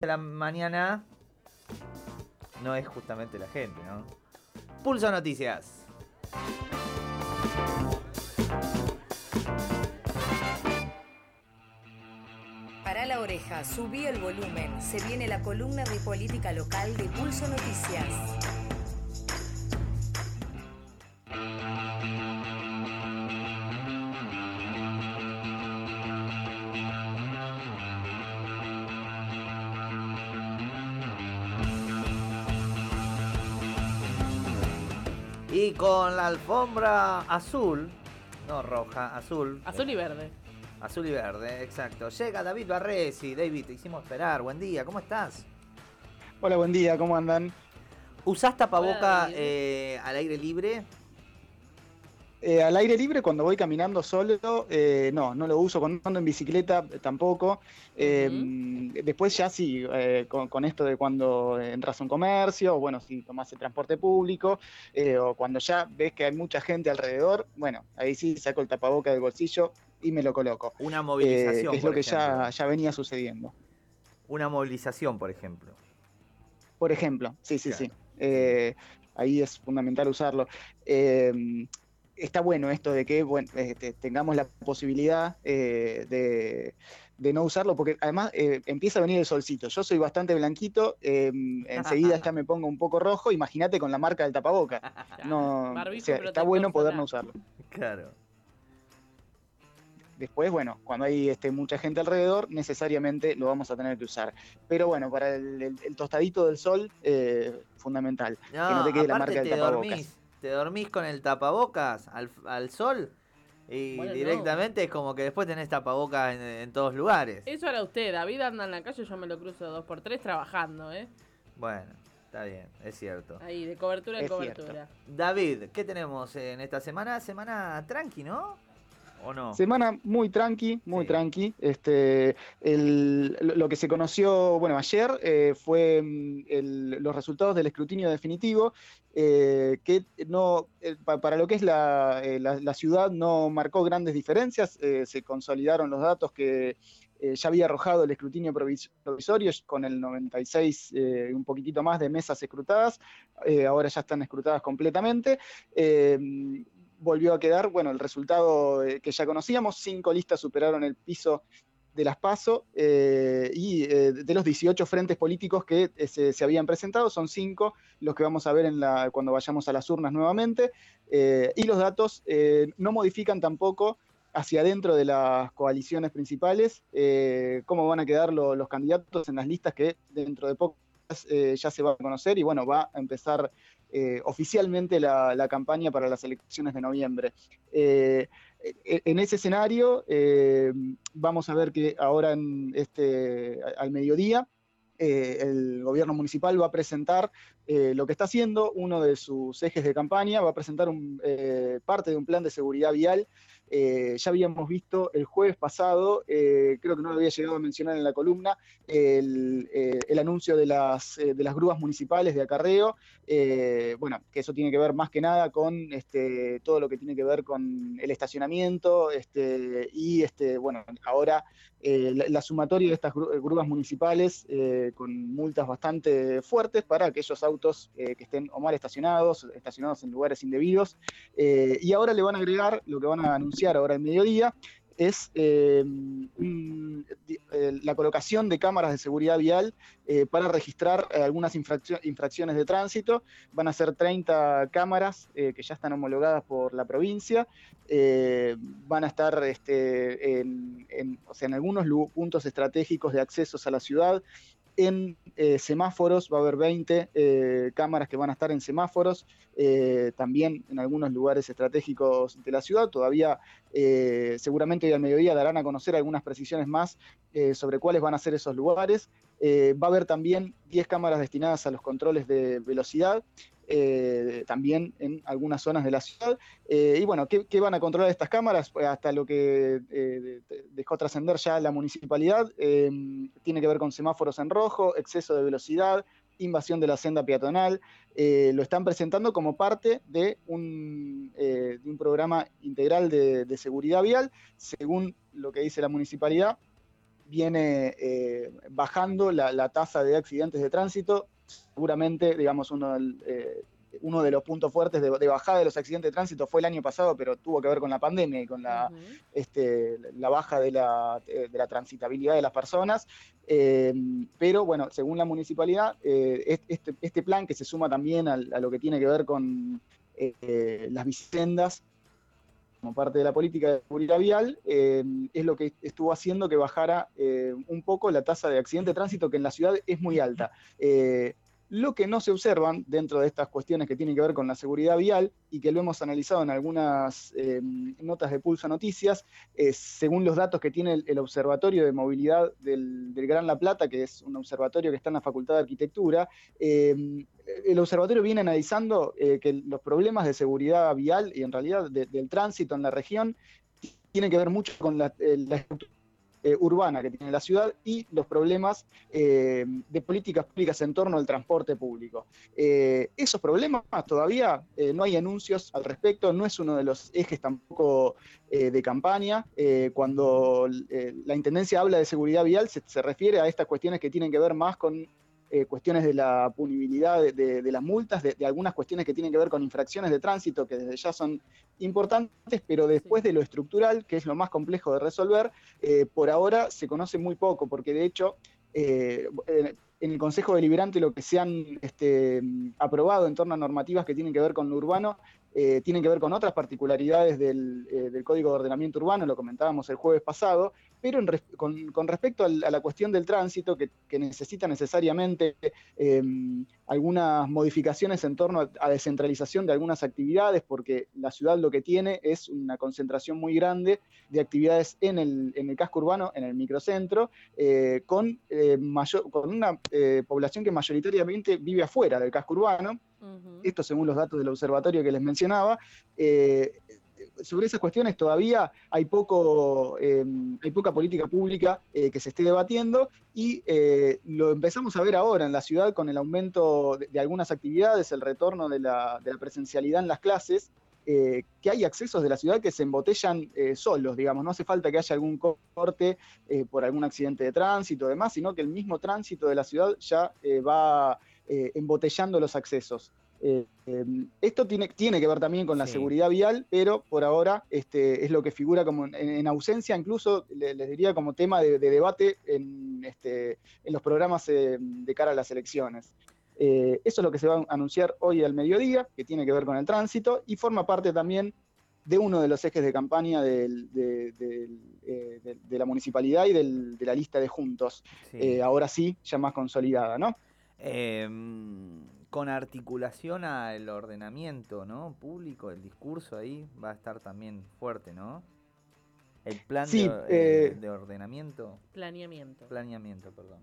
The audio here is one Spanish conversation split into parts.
de la mañana no es justamente la gente, ¿no? Pulso Noticias. Para la oreja, subí el volumen. Se viene la columna de política local de Pulso Noticias. Y con la alfombra azul, no roja, azul. Azul y verde. Azul y verde, exacto. Llega David Barresi. David, te hicimos esperar. Buen día, ¿cómo estás? Hola, buen día, ¿cómo andan? ¿Usás tapaboca Hola, eh, al aire libre? Eh, al aire libre cuando voy caminando solo, eh, no, no lo uso. Cuando ando en bicicleta eh, tampoco. Después ya sí, con, con esto de cuando entras a un comercio, o bueno, si tomás el transporte público, o cuando ya ves que hay mucha gente alrededor, bueno, ahí sí saco el tapaboca del bolsillo y me lo coloco. Una movilización. que es lo que ejemplo. ya, ya venía sucediendo. Una movilización, por ejemplo. Por ejemplo, sí, sí, Claro. sí. Ahí es fundamental usarlo. Está bueno esto de que bueno, este, tengamos la posibilidad eh, de, de no usarlo, porque además eh, empieza a venir el solcito. Yo soy bastante blanquito, eh, enseguida ya me pongo un poco rojo. Imagínate con la marca del tapaboca. No, Barbijo o sea, está bueno poder no usarlo. Claro. Después, bueno, cuando hay este, mucha gente alrededor, necesariamente lo vamos a tener que usar. Pero bueno, para el, el- el tostadito del sol, eh, fundamental. No, que no te quede la marca del tapabocas. dormís, te dormís con el tapabocas al, al sol y Bueno, no. directamente es como que después tenés tapabocas en, en todos lugares. Eso era usted. David anda en la calle, yo me lo cruzo dos por tres trabajando, ¿eh? Bueno, está bien, es cierto. Ahí, de cobertura en cobertura. David, ¿qué tenemos en esta semana? Semana tranqui, ¿no? ¿O no? Semana muy tranqui, muy Sí. tranqui. Este, el- lo que se conoció, bueno, ayer eh, fue mm, el- los resultados del escrutinio definitivo, eh, que no, eh, pa- para lo que es la, la- la ciudad no marcó grandes diferencias, se consolidaron los datos que ya había arrojado el escrutinio provis- provisorio con el 96, eh, un poquitito más de mesas escrutadas, eh, ahora ya están escrutadas completamente. Eh, volvió a quedar, bueno, el resultado eh, que ya conocíamos, cinco listas superaron el piso de las PASO eh, y eh, de los 18 frentes políticos que se, habían presentado, son cinco los que vamos a ver cuando vayamos a las urnas nuevamente, y los datos no modifican tampoco hacia adentro de las coaliciones principales cómo van a quedar lo- los candidatos en las listas que dentro de poco ya se va a conocer y bueno, va a empezar eh, oficialmente la, campaña para las elecciones de noviembre. Eh, e- en ese escenario, eh, vamos a ver que ahora en este, al mediodía, el gobierno municipal va a presentar lo que está haciendo, uno de sus ejes de campaña, va a presentar parte de un plan de seguridad vial. Eh, ya habíamos visto el jueves pasado, eh, creo que no lo había llegado a mencionar en la columna, el, eh, anuncio de las, de las grúas municipales de acarreo, bueno, que eso tiene que ver más que nada con este, todo lo que tiene que ver con el estacionamiento este, y, este, bueno, ahora la, la sumatoria de estas grúas municipales con multas bastante fuertes para aquellos autos que estén o mal estacionados, estacionados en lugares indebidos. Y ahora le van a agregar, lo que van a anunciar ahora al mediodía, es eh, eh, la colocación de cámaras de seguridad vial eh, para registrar eh, algunas infraccio- infracciones de tránsito. Van a ser 30 cámaras que ya están homologadas por la provincia. Van a estar este, o sea, en algunos puntos estratégicos de accesos a la ciudad. En eh, semáforos va a haber 20 eh, cámaras que van a estar en semáforos, eh, también en algunos lugares estratégicos de la ciudad. Todavía seguramente hoy al mediodía darán a conocer algunas precisiones más sobre cuáles van a ser esos lugares. Va a haber también 10 cámaras destinadas a los controles de velocidad, eh, también en algunas zonas de la ciudad. Eh, y bueno, ¿qué, van a controlar estas cámaras? Pues hasta lo que eh, de- dejó trascender ya la municipalidad, eh, tiene que ver con semáforos en rojo, exceso de velocidad, invasión de la senda peatonal, lo están presentando como parte de un, de un programa integral de, seguridad vial, según lo que dice la municipalidad. viene bajando la, tasa de accidentes de tránsito. Seguramente, digamos, uno eh, uno de los puntos fuertes de, bajada de los accidentes de tránsito fue el año pasado, pero tuvo que ver con la pandemia y con la, este, la baja de la, de la, transitabilidad de las personas. Eh, pero bueno, según la municipalidad, eh, este, este, plan que se suma también a, lo que tiene que ver con eh, las vicendas como parte de la política de seguridad vial, es lo que estuvo haciendo que bajara un poco la tasa de accidente de tránsito, que en la ciudad es muy alta. Lo que no se observan dentro de estas cuestiones que tienen que ver con la seguridad vial y que lo hemos analizado en algunas eh, notas de Pulso Noticias, según los datos que tiene el, Observatorio de Movilidad del, Gran La Plata, que es un observatorio que está en la Facultad de Arquitectura, eh, el observatorio viene analizando eh, que los problemas de seguridad vial y en realidad del tránsito en la región tienen que ver mucho con la estructura eh, urbana que tiene la ciudad y los problemas eh, de políticas públicas en torno al transporte público. Eh, esos problemas todavía no hay anuncios al respecto, no es uno de los ejes tampoco de campaña. cuando la Intendencia habla de seguridad vial se refiere a estas cuestiones que tienen que ver más con eh, cuestiones de la punibilidad de, las multas, de, algunas cuestiones que tienen que ver con infracciones de tránsito, que desde ya son importantes, pero después de lo estructural, que es lo más complejo de resolver, eh, por ahora se conoce muy poco, porque de hecho eh, en el Consejo Deliberante lo que se han este, aprobado en torno a normativas que tienen que ver con lo urbano eh, tienen que ver con otras particularidades del, eh, Código de Ordenamiento Urbano, lo comentábamos el jueves pasado, pero con, respecto a la cuestión del tránsito, que, necesita necesariamente em, algunas modificaciones en torno a, descentralización de algunas actividades, porque la ciudad lo que tiene es una concentración muy grande de actividades en el, casco urbano, en el microcentro, eh, con, con una población que mayoritariamente vive afuera del casco urbano, esto según los datos del observatorio que les mencionaba. Eh, sobre esas cuestiones todavía hay, poco, eh, hay poca política pública eh, que se esté debatiendo y lo empezamos a ver ahora en la ciudad con el aumento de, algunas actividades, el retorno de la, presencialidad en las clases, que hay accesos de la ciudad que se embotellan solos, digamos, no hace falta que haya algún corte por algún accidente de tránsito o demás, sino que el mismo tránsito de la ciudad ya va eh, embotellando los accesos. Eh, em, esto tiene, tiene, que ver también con la seguridad vial, pero por ahora este, es lo que figura como en, ausencia, incluso les diría como tema de, debate en, este, en, los programas eh, de cara a las elecciones. eso es lo que se va a anunciar hoy al mediodía, que tiene que ver con el tránsito y forma parte también de uno de los ejes de campaña de, la municipalidad y de la lista de juntos, ahora sí, ya más consolidada, ¿no? Con articulación al ordenamiento ¿no? público, el discurso ahí va a estar también fuerte, ¿no? El plan de, eh, de, ordenamiento. Planeamiento. Planeamiento, perdón.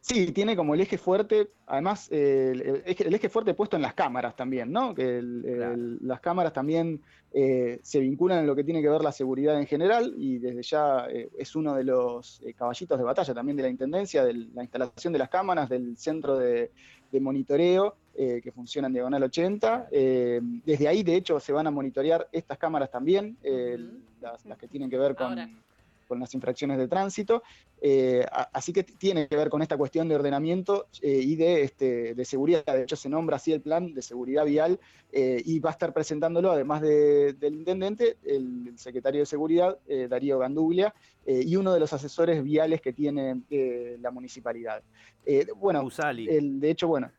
Sí, tiene como el eje fuerte, además el, eje, fuerte puesto en las cámaras también, ¿no? Que las cámaras también eh, se vinculan en lo que tiene que ver la seguridad en general y desde ya eh, es uno de los eh, caballitos de batalla también de la Intendencia, de la instalación de las cámaras, del centro de, monitoreo que funciona en Diagonal 80. desde ahí, de hecho, se van a monitorear estas cámaras también, las, que tienen que ver con con las infracciones de tránsito. Eh, así que tiene que ver con esta cuestión de ordenamiento eh, y de, este, de, seguridad. De hecho, se nombra así el plan de seguridad vial eh, y va a estar presentándolo, además del intendente, el, secretario de Seguridad, Darío Ganduglia, y uno de los asesores viales que tiene la municipalidad. bueno, el, de hecho, bueno,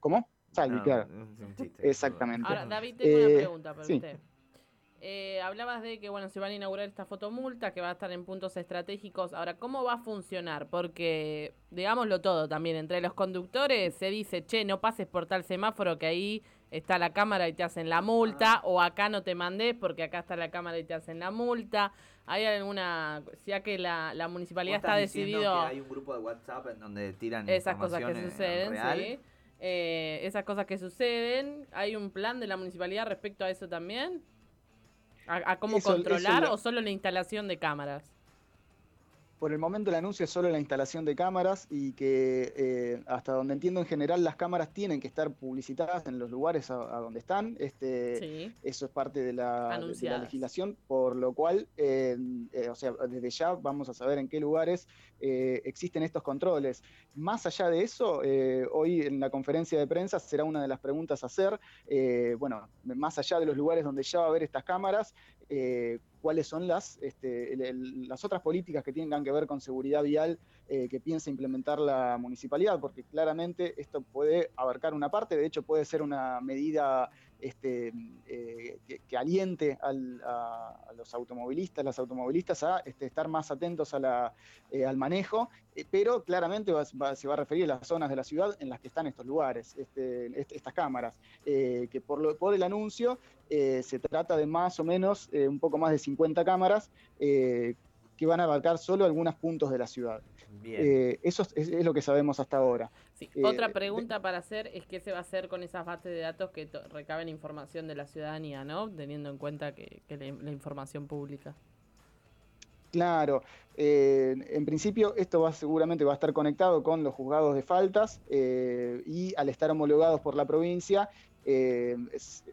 ¿cómo? Sali, claro. Exactamente. Ahora, David, tengo una pregunta para usted. Eh, hablabas de que bueno se van a inaugurar esta fotomulta que va a estar en puntos estratégicos. Ahora, ¿cómo va a funcionar? Porque, digámoslo todo también, entre los conductores se dice, che, no pases por tal semáforo que ahí está la cámara y te hacen la multa, ah. o acá no te mandés porque acá está la cámara y te hacen la multa. ¿Hay alguna, ya que la, la municipalidad está decidido... hay un grupo de WhatsApp en donde tiran esas cosas que suceden, sí. Eh, esas cosas que suceden. ¿Hay un plan de la municipalidad respecto a eso también? ¿A, cómo controlar o solo la instalación de cámaras? Por el momento el anuncio es solo la instalación de cámaras y que eh, hasta donde entiendo en general las cámaras tienen que estar publicitadas en los lugares a, donde están. Este, Eso es parte de la, legislación, por lo cual, eh, o sea, desde ya vamos a saber en qué lugares existen estos controles. Más allá de eso, hoy en la conferencia de prensa será una de las preguntas a hacer, bueno, más allá de los lugares donde ya va a haber estas cámaras, cuáles son las, este, las otras políticas que tengan que ver con seguridad vial eh, que piensa implementar la municipalidad, porque claramente esto puede abarcar una parte, de hecho puede ser una medida este, eh, que, aliente a, los automovilistas, las automovilistas a este, estar más atentos eh, al manejo, pero claramente se va a referir a las zonas de la ciudad en las que están estos lugares, estas cámaras, que por, por el anuncio se trata de más o menos un poco más de 50 cámaras que van a abarcar solo algunos puntos de la ciudad. Eh, eso es, lo que sabemos hasta ahora. Eh, otra pregunta para hacer es qué se va a hacer con esas bases de datos que recaben información de la ciudadanía, ¿no? Teniendo en cuenta que, la, información pública. Claro, eh, en principio esto va, seguramente va a estar conectado con los juzgados de faltas y al estar homologados por la provincia,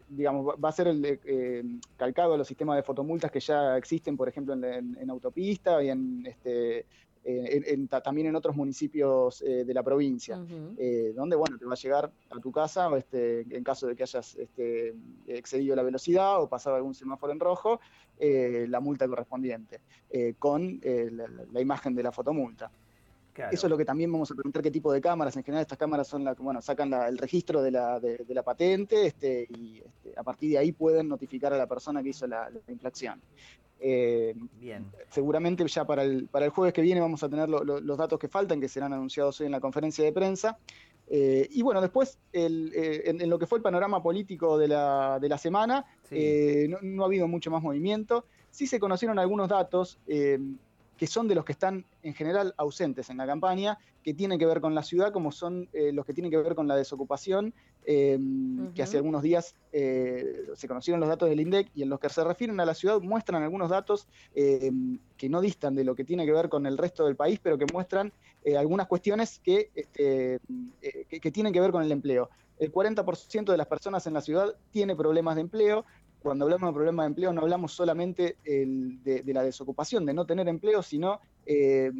digamos, va a ser el, calcado a los sistemas de fotomultas que ya existen, por ejemplo, en, autopista y en este, eh, también en otros municipios eh, de la provincia, eh, donde bueno, te va a llegar a tu casa este, en caso de que hayas este, excedido la velocidad o pasado algún semáforo en rojo, la multa correspondiente, con la, imagen de la fotomulta. Eso es lo que también vamos a preguntar qué tipo de cámaras. En general estas cámaras son las que bueno, sacan el registro de la, de, la patente este, y este, a partir de ahí pueden notificar a la persona que hizo la, la infracción. Eh, Bien. Seguramente ya para el, para el jueves que viene vamos a tener los datos que faltan, que serán anunciados hoy en la conferencia de prensa. Eh, y bueno, después, eh, en, lo que fue el panorama político de la, de la semana, no, no, ha habido mucho más movimiento. Sí se conocieron algunos datos que son de los que están en general ausentes en la campaña, que tienen que ver con la ciudad, como son eh, los que tienen que ver con la desocupación, em, que hace algunos días eh, se conocieron los datos del INDEC y en los que se refieren a la ciudad muestran algunos datos que no distan de lo que tiene que ver con el resto del país, pero que muestran eh, algunas cuestiones que, este, que tienen que ver con el empleo. El 40% de las personas en la ciudad tiene problemas de empleo, cuando hablamos de problema de empleo no hablamos solamente de, la desocupación, de no tener empleo, sino eh,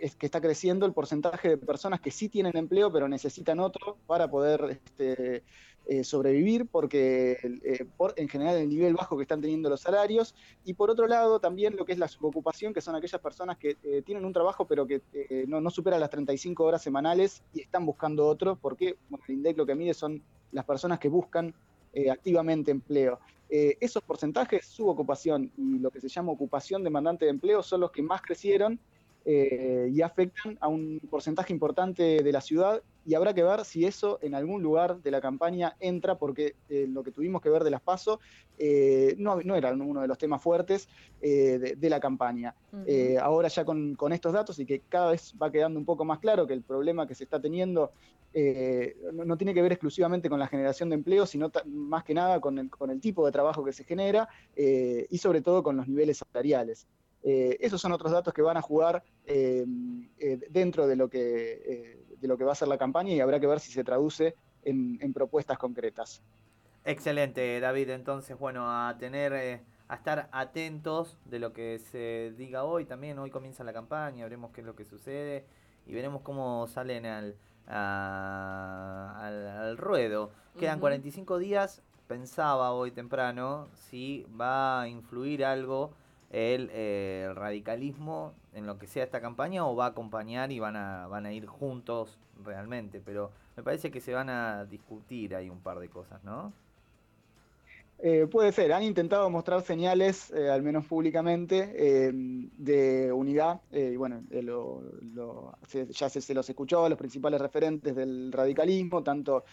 es que está creciendo el porcentaje de personas que sí tienen empleo pero necesitan otro para poder este, eh, sobrevivir, porque eh, por, en general el nivel bajo que están teniendo los salarios, y por otro lado también lo que es la subocupación, que son aquellas personas que tienen un trabajo pero que no, no superan las 35 horas semanales y están buscando otro, porque el INDEC lo que mide son las personas que buscan activamente empleo. Eh, esos porcentajes, su ocupación y lo que se llama ocupación demandante de empleo, son los que más crecieron eh, y afectan a un porcentaje importante de la ciudad y habrá que ver si eso en algún lugar de la campaña entra, porque eh, lo que tuvimos que ver de las PASO eh, no, era uno de los temas fuertes de, la campaña. ahora ya con, estos datos y que cada vez va quedando un poco más claro que el problema que se está teniendo no, tiene que ver exclusivamente con la generación de empleo, sino más que nada con el, con el tipo de trabajo que se genera y sobre todo con los niveles salariales. Eh, esos son otros datos que van a jugar eh, eh, dentro de lo, que, de lo que va a ser la campaña y habrá que ver si se traduce en, propuestas concretas. Excelente, David. Entonces, bueno, a tener, a estar atentos de lo que se diga hoy. También hoy comienza la campaña, veremos qué es lo que sucede y veremos cómo salen al, al, ruedo. Quedan 45 días. Pensaba hoy temprano si va a influir algo eh, el radicalismo en lo que sea esta campaña o va a acompañar y van a, van a ir juntos realmente, pero me parece que se van a discutir ahí un par de cosas, ¿no? Eh, puede ser, han intentado mostrar señales, eh, al menos públicamente, de unidad. y bueno, ya se, se, los escuchó a los principales referentes del radicalismo, tanto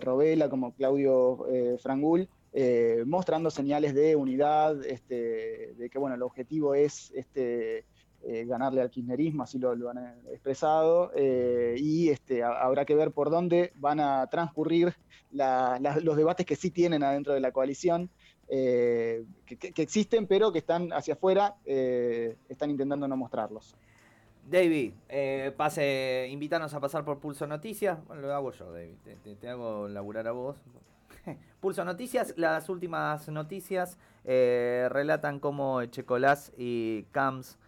Robela como Claudio Frangul, eh, mostrando señales de unidad, este, de que bueno, el objetivo es este, eh, ganarle al kirchnerismo, así lo, han expresado, eh, y este, habrá que ver por dónde van a transcurrir los debates que sí tienen adentro de la coalición. que, existen, pero que están hacia afuera, están intentando no mostrarlos. David, pase, invítanos a pasar por Pulso Noticias. Bueno, lo hago yo, David. Te, hago laburar a vos. Pulso Noticias, las últimas noticias relatan cómo Checolás y Camps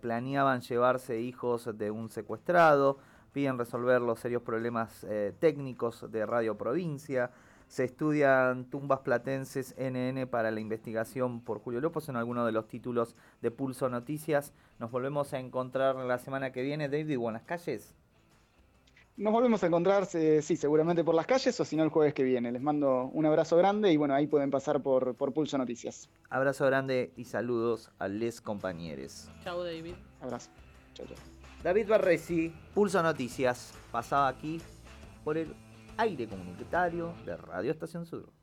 planeaban llevarse hijos de un secuestrado piden resolver los serios problemas eh, técnicos de Radio Provincia. Se estudian tumbas platenses NN para la investigación por Julio López en alguno de los títulos de Pulso Noticias. Nos volvemos a encontrar la semana que viene, David, o en las calles. Nos volvemos a encontrar, sí, seguramente por las calles o si no el jueves que viene. Les mando un abrazo grande y bueno, ahí pueden pasar por, por Pulso Noticias. Abrazo grande y saludos a les compañeros. Chao, David. Abrazo. Chao, chao. David Barresi, Pulso Noticias, pasaba aquí por el aire comunitario de Radio Estación Sur.